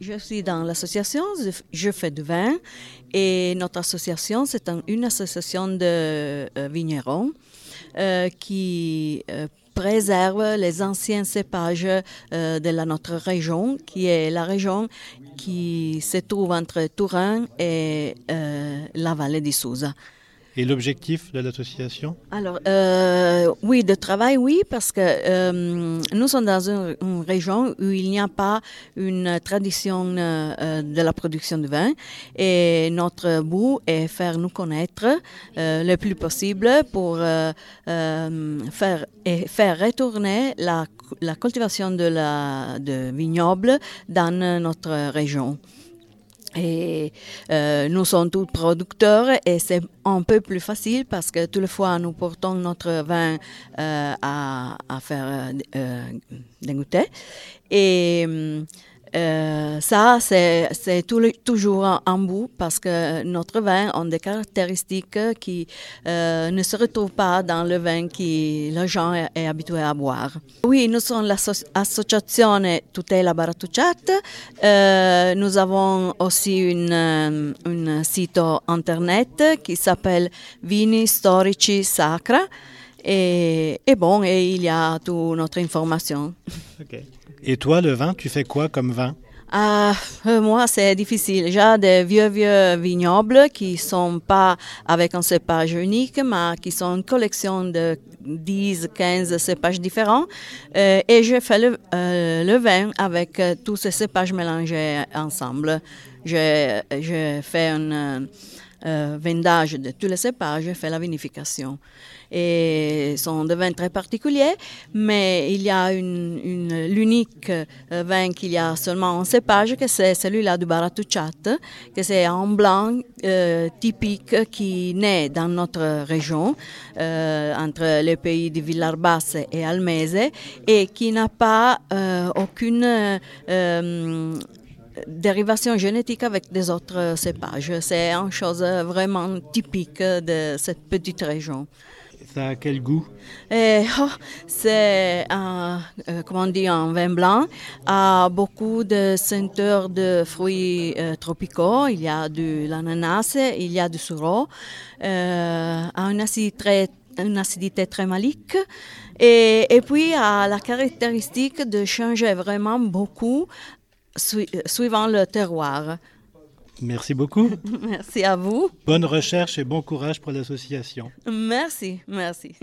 je suis dans l'association, je fais du vin et notre association, c'est une association de euh, vignerons euh, qui euh, préserve les anciens cépages de notre région, qui est la région qui se trouve entre Turin et la vallée de Sousa. Et l'objectif de l'association? Alors, euh, oui, de travail, oui, parce que euh, nous sommes dans une, région où il n'y a pas une tradition euh, de la production de vin et notre but est faire nous connaître le plus possible pour faire, et faire retourner la, la cultivation de, la, de vignoble dans notre région. Et euh, nous sommes tous producteurs et c'est un peu plus facile parce que toutes les fois nous portons notre vin euh, à, à, faire euh, dégoûter. Et euh, ça, c'est toujours en bout parce que notre vin a des caractéristiques qui euh, ne se retrouvent pas dans le vin que les gens est, habitué à boire. Oui, nous sommes l'association Tutela Baratucciat. Euh, nous avons aussi un site internet qui s'appelle Vini Storici Sacra. Et, et, bon, et il y a toute notre information. Okay. Et toi, le vin, tu fais quoi comme vin? Ah, euh, moi, c'est difficile. J'ai des vieux, vieux vignobles qui sont pas avec un cépage unique, mais qui sont une collection de 10, 15 cépages différents. Euh, et je fais le, euh, le vin avec tous ces cépages mélangés ensemble. Je, je fais un vendage de tous les cépages, je fais la vinification. Et sont des vins très particuliers, mais il y a une, l'unique euh, vin qu'il y a seulement en cépage, que c'est celui-là du Baratuchat, que c'est un blanc euh, typique qui naît dans notre région, euh, entre les pays de Villarbasse et Almese, et qui n'a pas aucune dérivation génétique avec des autres cépages. C'est une chose vraiment typique de cette petite région. Ça a quel goût? Oh, C'est, un, euh, comment on dit, un vin blanc, a beaucoup de senteurs de fruits euh, tropicaux. Il y a de l'ananas, il y a du sureau, euh, a une acidité très, une acidité très malique. Et, et puis, a la caractéristique de changer vraiment beaucoup suivant le terroir. Merci beaucoup. merci à vous. Bonne recherche et bon courage pour l'association. Merci, merci.